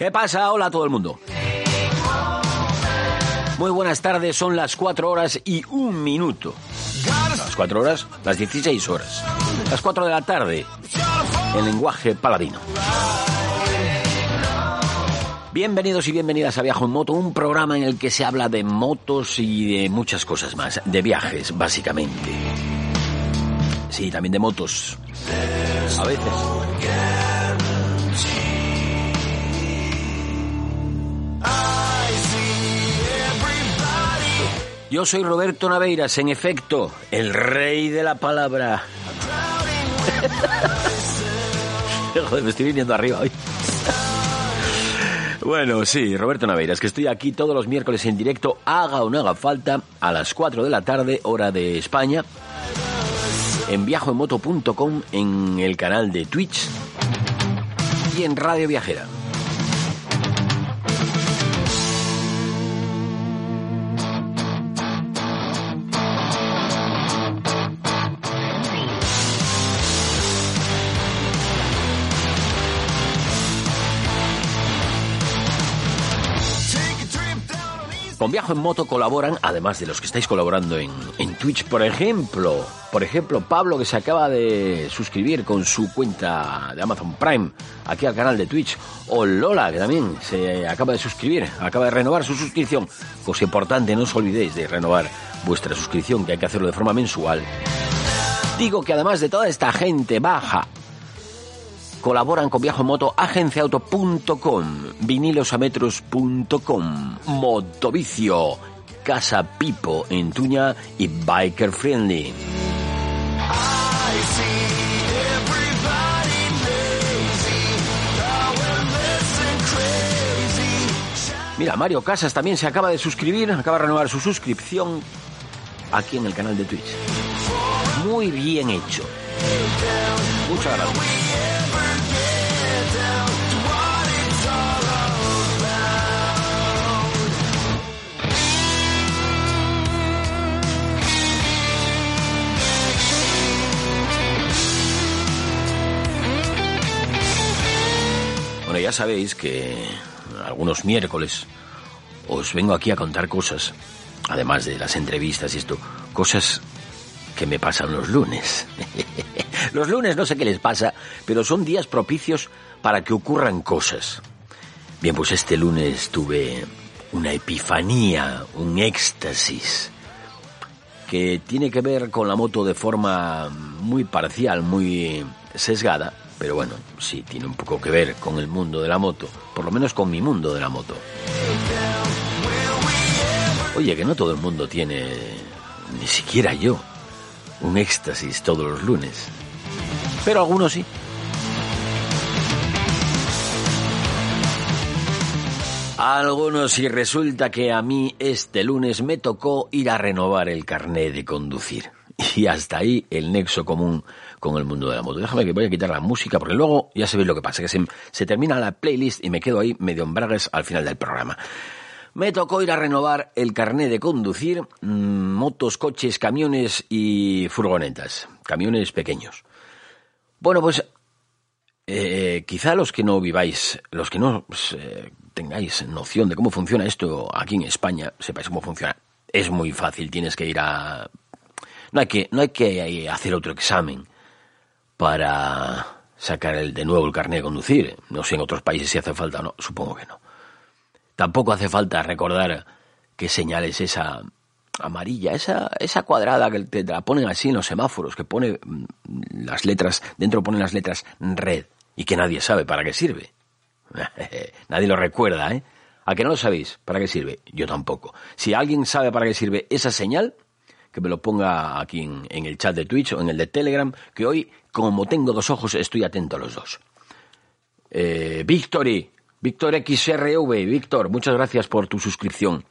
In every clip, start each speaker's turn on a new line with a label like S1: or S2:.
S1: ¿Qué pasa? Hola a todo el mundo. Muy buenas tardes, son las 4 horas y un minuto. Las 4 horas, las 16 horas. Las 4 de la tarde, en lenguaje paladino. Bienvenidos y bienvenidas a Viajo en Moto, un programa en el que se habla de motos y de muchas cosas más, de viajes, básicamente. Sí, también de motos. A veces. Yo soy Roberto Naveiras, en efecto, el rey de la palabra. Joder, me estoy viniendo arriba hoy. Bueno, sí, Roberto Naveiras, que estoy aquí todos los miércoles en directo, haga o no haga falta, a las 4 de la tarde, hora de España, en viajoenmoto.com, en el canal de Twitch y en Radio Viajera. Con Viajo en Moto colaboran, además de los que estáis colaborando en, en, Twitch, por ejemplo, por ejemplo, Pablo que se acaba de suscribir con su cuenta de Amazon Prime aquí al canal de Twitch, o Lola que también se acaba de suscribir, acaba de renovar su suscripción. Cosa importante, no os olvidéis de renovar vuestra suscripción, que hay que hacerlo de forma mensual. Digo que además de toda esta gente baja Colaboran con Viajo en Moto, agenciauto.com, vinilosametros.com, Motovicio, Casa Pipo en Tuña y Biker Friendly. Mira, Mario Casas también se acaba de suscribir, acaba de renovar su suscripción aquí en el canal de Twitch. Muy bien hecho. Muchas gracias. Sabéis que algunos miércoles os vengo aquí a contar cosas, además de las entrevistas y esto, cosas que me pasan los lunes. los lunes no sé qué les pasa, pero son días propicios para que ocurran cosas. Bien, pues este lunes tuve una epifanía, un éxtasis, que tiene que ver con la moto de forma muy parcial, muy sesgada, pero bueno, sí, tiene un poco que ver con el mundo de la moto, por lo menos con mi mundo de la moto. Oye, que no todo el mundo tiene, ni siquiera yo, un éxtasis todos los lunes, pero algunos sí. Algunos y resulta que a mí este lunes me tocó ir a renovar el carné de conducir. Y hasta ahí el nexo común con el mundo de la moto. Déjame que voy a quitar la música porque luego ya sabéis lo que pasa, que se, se termina la playlist y me quedo ahí medio embragues al final del programa. Me tocó ir a renovar el carné de conducir mm, motos, coches, camiones y furgonetas, camiones pequeños. Bueno, pues eh, quizá los que no viváis, los que no pues, eh, tengáis noción de cómo funciona esto aquí en España, sepáis cómo funciona. Es muy fácil, tienes que ir a... No hay que, no hay que hacer otro examen para sacar el, de nuevo el carnet de conducir. No sé en otros países si hace falta o no, supongo que no. Tampoco hace falta recordar qué señal es esa amarilla, esa, esa cuadrada que te, la ponen así en los semáforos, que pone mm, las letras, dentro ponen las letras red y que nadie sabe para qué sirve. nadie lo recuerda, ¿eh? ¿A que no lo sabéis para qué sirve? Yo tampoco. Si alguien sabe para qué sirve esa señal, que me lo ponga aquí en, el chat de Twitch o en el de Telegram, que hoy, como tengo dos ojos, estoy atento a los dos. Eh, Victory, Víctor XRV, Víctor, muchas gracias por tu suscripción.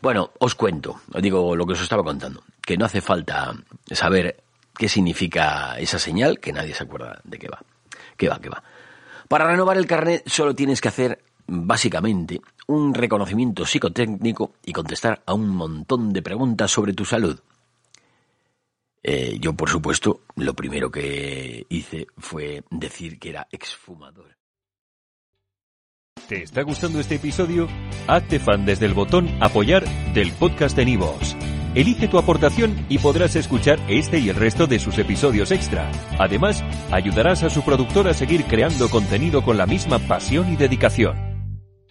S1: Bueno, os cuento, os digo lo que os estaba contando, que no hace falta saber qué significa esa señal, que nadie se acuerda de qué va. ¿Qué va, qué va? Para renovar el carnet solo tienes que hacer, básicamente, un reconocimiento psicotécnico y contestar a un montón de preguntas sobre tu salud. Eh, yo, por supuesto, lo primero que hice fue decir que era exfumador.
S2: ¿Te está gustando este episodio? Hazte fan desde el botón Apoyar del podcast de Nivos. Elige tu aportación y podrás escuchar este y el resto de sus episodios extra. Además, ayudarás a su productor a seguir creando contenido con la misma pasión y dedicación.